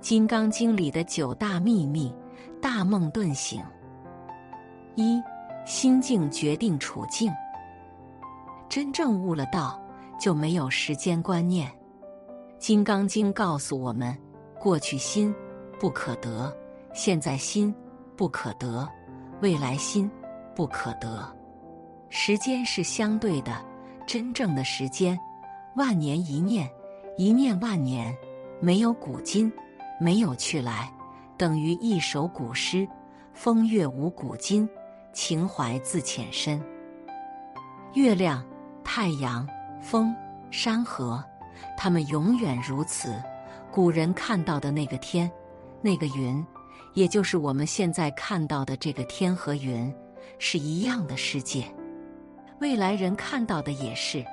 金刚经》里的九大秘密，大梦顿醒。一心境决定处境。真正悟了道，就没有时间观念。《金刚经》告诉我们：过去心不可得，现在心不可得，未来心不可得。时间是相对的，真正的时间，万年一念，一念万年，没有古今。没有去来，等于一首古诗。风月无古今，情怀自浅深。月亮、太阳、风、山河，他们永远如此。古人看到的那个天，那个云，也就是我们现在看到的这个天和云，是一样的世界。未来人看到的也是。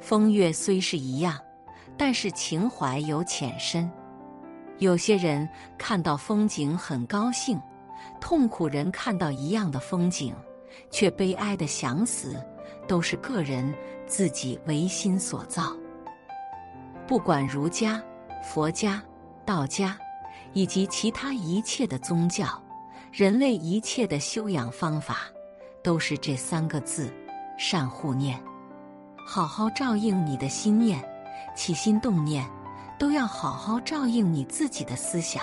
风月虽是一样，但是情怀有浅深。有些人看到风景很高兴，痛苦人看到一样的风景，却悲哀的想死，都是个人自己唯心所造。不管儒家、佛家、道家，以及其他一切的宗教，人类一切的修养方法，都是这三个字：善护念。好好照应你的心念，起心动念。都要好好照应你自己的思想。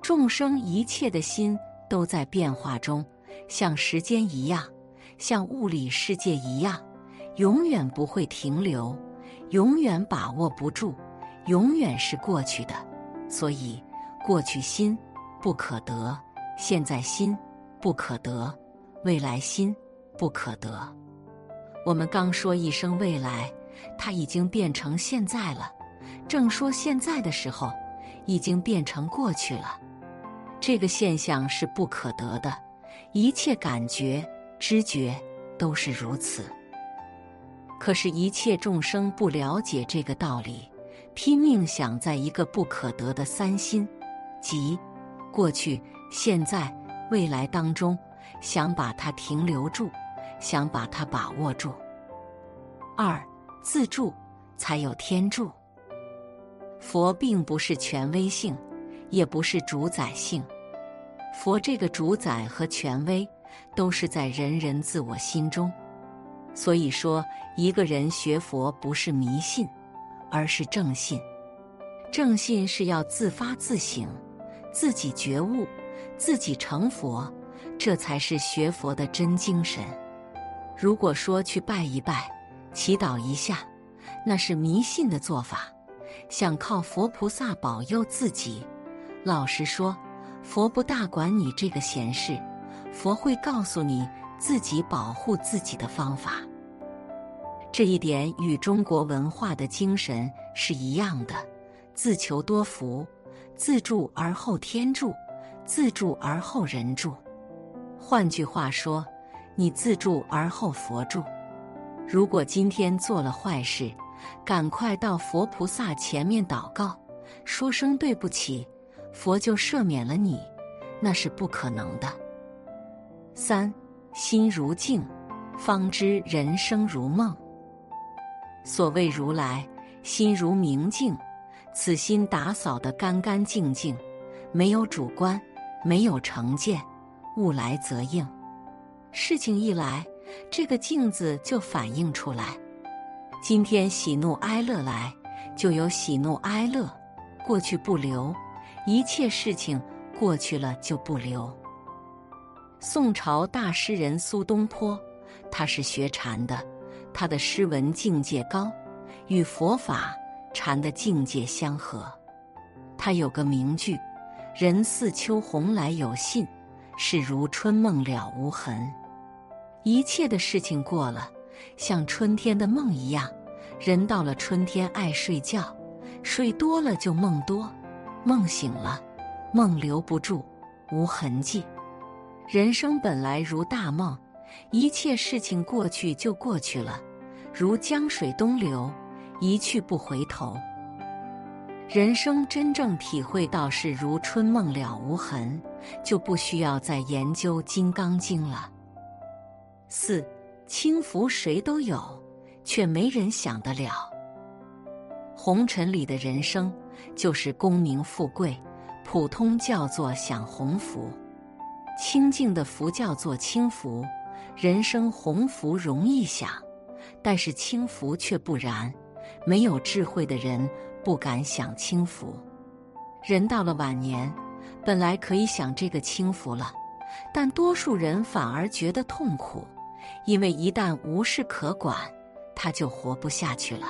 众生一切的心都在变化中，像时间一样，像物理世界一样，永远不会停留，永远把握不住，永远是过去的。所以，过去心不可得，现在心不可得，未来心不可得。我们刚说一声未来，它已经变成现在了。正说现在的时候，已经变成过去了。这个现象是不可得的，一切感觉、知觉都是如此。可是，一切众生不了解这个道理，拼命想在一个不可得的三心，即过去、现在、未来当中，想把它停留住，想把它把握住。二自助，才有天助。佛并不是权威性，也不是主宰性。佛这个主宰和权威，都是在人人自我心中。所以说，一个人学佛不是迷信，而是正信。正信是要自发自省，自己觉悟，自己成佛，这才是学佛的真精神。如果说去拜一拜、祈祷一下，那是迷信的做法。想靠佛菩萨保佑自己，老实说，佛不大管你这个闲事，佛会告诉你自己保护自己的方法。这一点与中国文化的精神是一样的：自求多福，自助而后天助，自助而后人助。换句话说，你自助而后佛助。如果今天做了坏事，赶快到佛菩萨前面祷告，说声对不起，佛就赦免了你，那是不可能的。三心如镜，方知人生如梦。所谓如来心如明镜，此心打扫得干干净净，没有主观，没有成见，物来则应，事情一来，这个镜子就反映出来。今天喜怒哀乐来，就有喜怒哀乐，过去不留，一切事情过去了就不留。宋朝大诗人苏东坡，他是学禅的，他的诗文境界高，与佛法禅的境界相合。他有个名句：“人似秋鸿来有信，事如春梦了无痕。”一切的事情过了。像春天的梦一样，人到了春天爱睡觉，睡多了就梦多，梦醒了，梦留不住，无痕迹。人生本来如大梦，一切事情过去就过去了，如江水东流，一去不回头。人生真正体会到是如春梦了无痕，就不需要再研究《金刚经》了。四。轻浮谁都有，却没人想得了。红尘里的人生就是功名富贵，普通叫做享鸿福，清净的福叫做轻福。人生鸿福容易享，但是轻福却不然。没有智慧的人不敢享轻福。人到了晚年，本来可以享这个轻福了，但多数人反而觉得痛苦，因为一旦无事可管，他就活不下去了。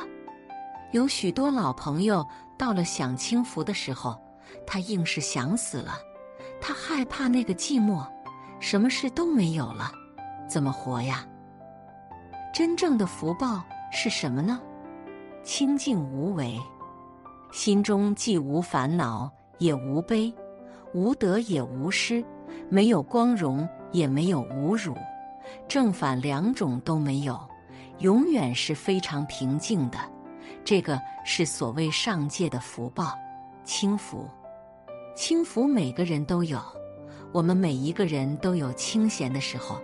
有许多老朋友到了享清福的时候，他硬是想死了。他害怕那个寂寞，什么事都没有了，怎么活呀？真正的福报是什么呢？清净无为，心中既无烦恼，也无悲，无得也无失，没有光荣，也没有侮辱，正反两种都没有，永远是非常平静的。这个是所谓上界的福报，轻福。轻福每个人都有，我们每一个人都有清闲的时候。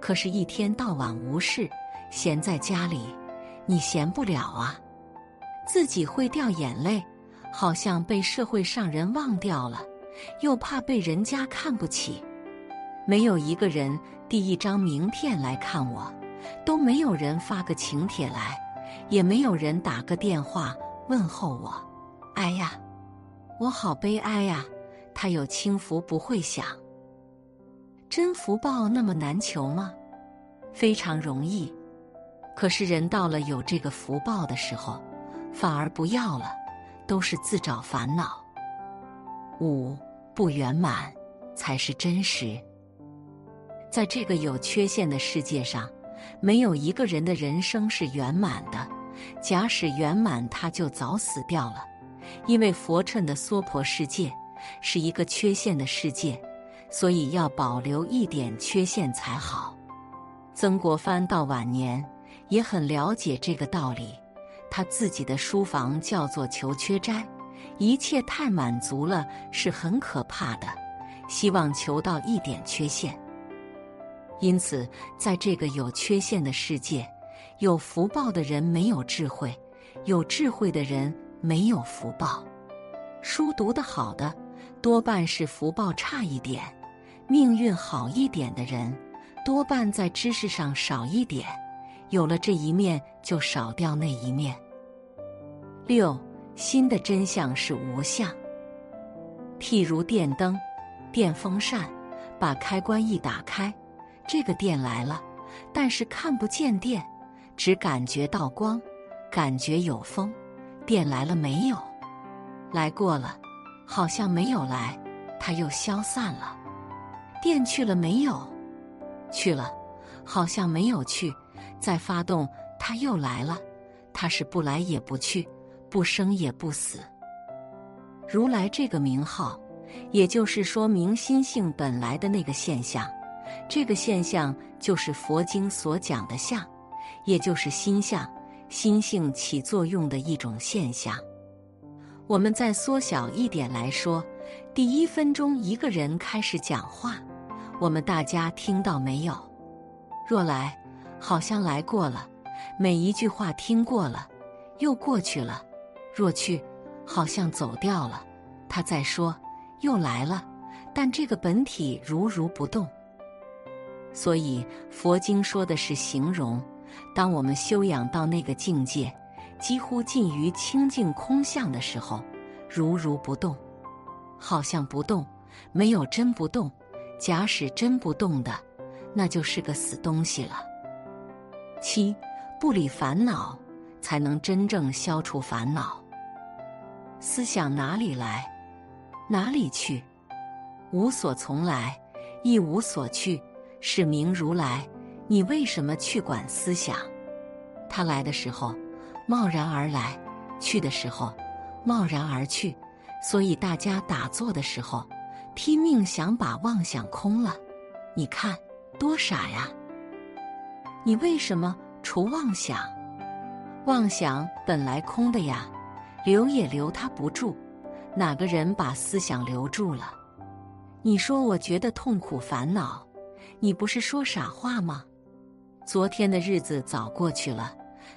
可是，一天到晚无事，闲在家里，你闲不了啊。自己会掉眼泪，好像被社会上人忘掉了，又怕被人家看不起。没有一个人递一张名片来看我，都没有人发个请帖来。也没有人打个电话问候我，哎呀，我好悲哀呀！他有轻福不会想，真福报那么难求吗？非常容易。可是人到了有这个福报的时候，反而不要了，都是自找烦恼。五不圆满才是真实。在这个有缺陷的世界上。没有一个人的人生是圆满的，假使圆满，他就早死掉了。因为佛称的娑婆世界是一个缺陷的世界，所以要保留一点缺陷才好。曾国藩到晚年也很了解这个道理，他自己的书房叫做求缺斋，一切太满足了是很可怕的，希望求到一点缺陷。因此，在这个有缺陷的世界，有福报的人没有智慧，有智慧的人没有福报。书读得好的，多半是福报差一点；命运好一点的人，多半在知识上少一点。有了这一面，就少掉那一面。六，心的真相是无相。譬如电灯、电风扇，把开关一打开。这个电来了，但是看不见电，只感觉到光，感觉有风。电来了没有？来过了，好像没有来，它又消散了。电去了没有？去了，好像没有去。再发动，它又来了。它是不来也不去，不生也不死。如来这个名号，也就是说明心性本来的那个现象。这个现象就是佛经所讲的相，也就是心相、心性起作用的一种现象。我们再缩小一点来说，第一分钟一个人开始讲话，我们大家听到没有？若来，好像来过了，每一句话听过了，又过去了；若去，好像走掉了，他再说，又来了，但这个本体如如不动。所以佛经说的是形容，当我们修养到那个境界，几乎近于清净空相的时候，如如不动，好像不动，没有真不动。假使真不动的，那就是个死东西了。七不理烦恼，才能真正消除烦恼。思想哪里来，哪里去，无所从来，亦无所去。是名如来，你为什么去管思想？他来的时候贸然而来，去的时候贸然而去。所以大家打坐的时候，拼命想把妄想空了。你看多傻呀！你为什么除妄想？妄想本来空的呀，留也留它不住。哪个人把思想留住了？你说我觉得痛苦烦恼。你不是说傻话吗？昨天的日子早过去了，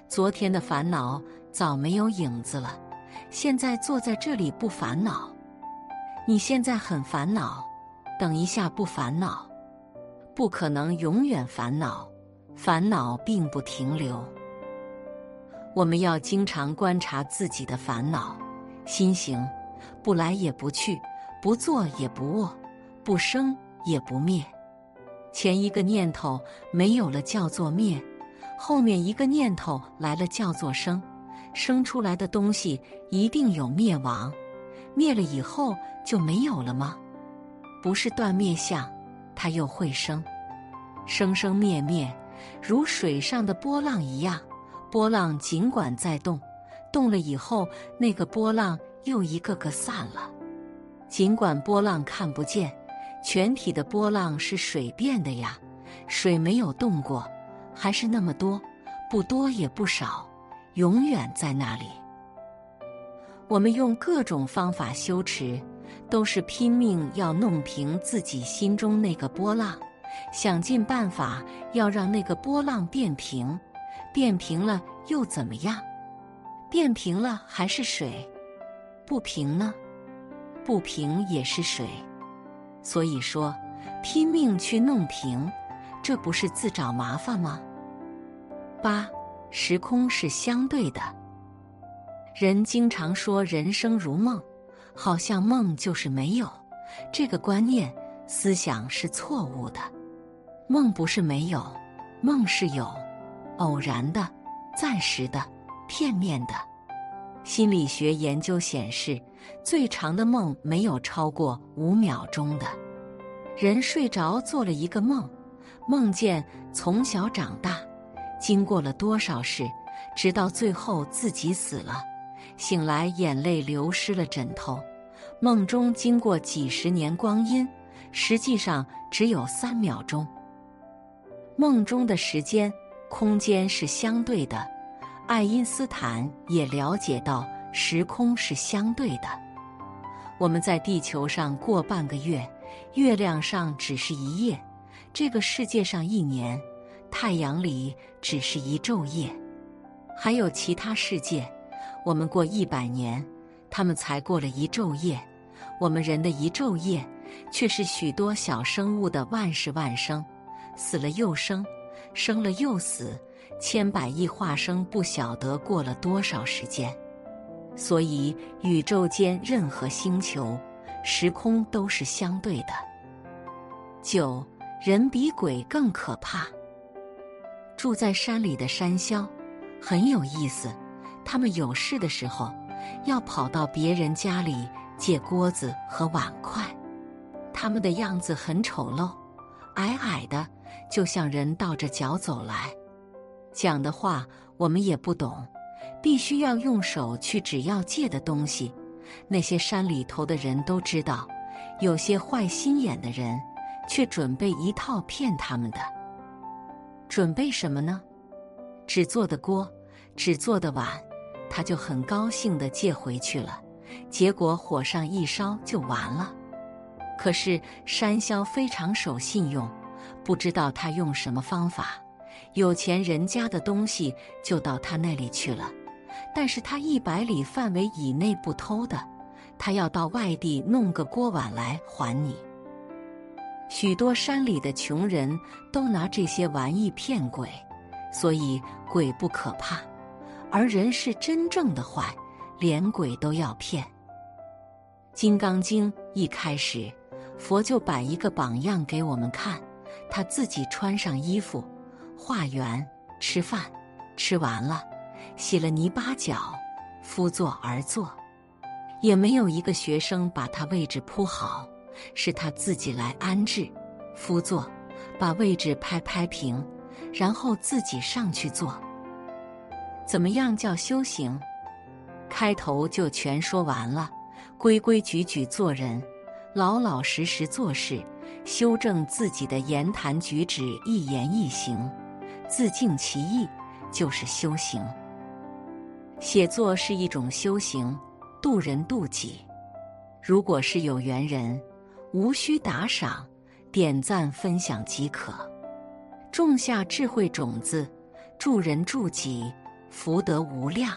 昨天的烦恼早没有影子了。现在坐在这里不烦恼，你现在很烦恼，等一下不烦恼，不可能永远烦恼。烦恼并不停留。我们要经常观察自己的烦恼，心行，不来也不去，不坐也不卧，不生也不灭。前一个念头没有了，叫做灭；后面一个念头来了，叫做生。生出来的东西一定有灭亡，灭了以后就没有了吗？不是断灭相，它又会生，生生灭灭，如水上的波浪一样。波浪尽管在动，动了以后，那个波浪又一个个散了。尽管波浪看不见，全体的波浪是水变的呀。水没有动过，还是那么多，不多也不少。永远在那里。我们用各种方法修持，都是拼命要弄平自己心中那个波浪，想尽办法要让那个波浪变平。变平了又怎么样？变平了还是水？不平呢？不平也是水。所以说，拼命去弄平，这不是自找麻烦吗？八。时空是相对的，人经常说人生如梦，好像梦就是没有。这个观念思想是错误的。梦不是没有，梦是有，偶然的、暂时的、片面的。心理学研究显示，最长的梦没有超过五秒钟的。人睡着做了一个梦，梦见从小长大。经过了多少事，直到最后自己死了，醒来眼泪流失了枕头。梦中经过几十年光阴，实际上只有三秒钟。梦中的时间、空间是相对的。爱因斯坦也了解到时空是相对的。我们在地球上过半个月，月亮上只是一夜，这个世界上一年。太阳里只是一昼夜，还有其他世界，我们过一百年，他们才过了一昼夜。我们人的一昼夜，却是许多小生物的万世万生，死了又生，生了又死，千百亿化生，不晓得过了多少时间。所以，宇宙间任何星球、时空都是相对的。九，人比鬼更可怕。住在山里的山魈很有意思，他们有事的时候要跑到别人家里借锅子和碗筷。他们的样子很丑陋，矮矮的，就像人倒着脚走来。讲的话我们也不懂，必须要用手去指要借的东西。那些山里头的人都知道，有些坏心眼的人却准备一套骗他们的。准备什么呢？纸做的锅，纸做的碗，他就很高兴的借回去了。结果火上一烧就完了。可是山魈非常守信用，不知道他用什么方法，有钱人家的东西就到他那里去了。但是他一百里范围以内不偷的，他要到外地弄个锅碗来还你。许多山里的穷人都拿这些玩意骗鬼，所以鬼不可怕，而人是真正的坏，连鬼都要骗。《金刚经》一开始，佛就摆一个榜样给我们看，他自己穿上衣服，化缘吃饭，吃完了，洗了泥巴脚，敷坐而坐，也没有一个学生把他位置铺好。是他自己来安置，夫坐，把位置拍拍平，然后自己上去坐。怎么样叫修行？开头就全说完了：规规矩矩做人，老老实实做事，修正自己的言谈举止，一言一行，自净其意，就是修行。写作是一种修行，渡人渡己。如果是有缘人。无需打赏、点赞、分享即可，种下智慧种子，助人助己，福德无量。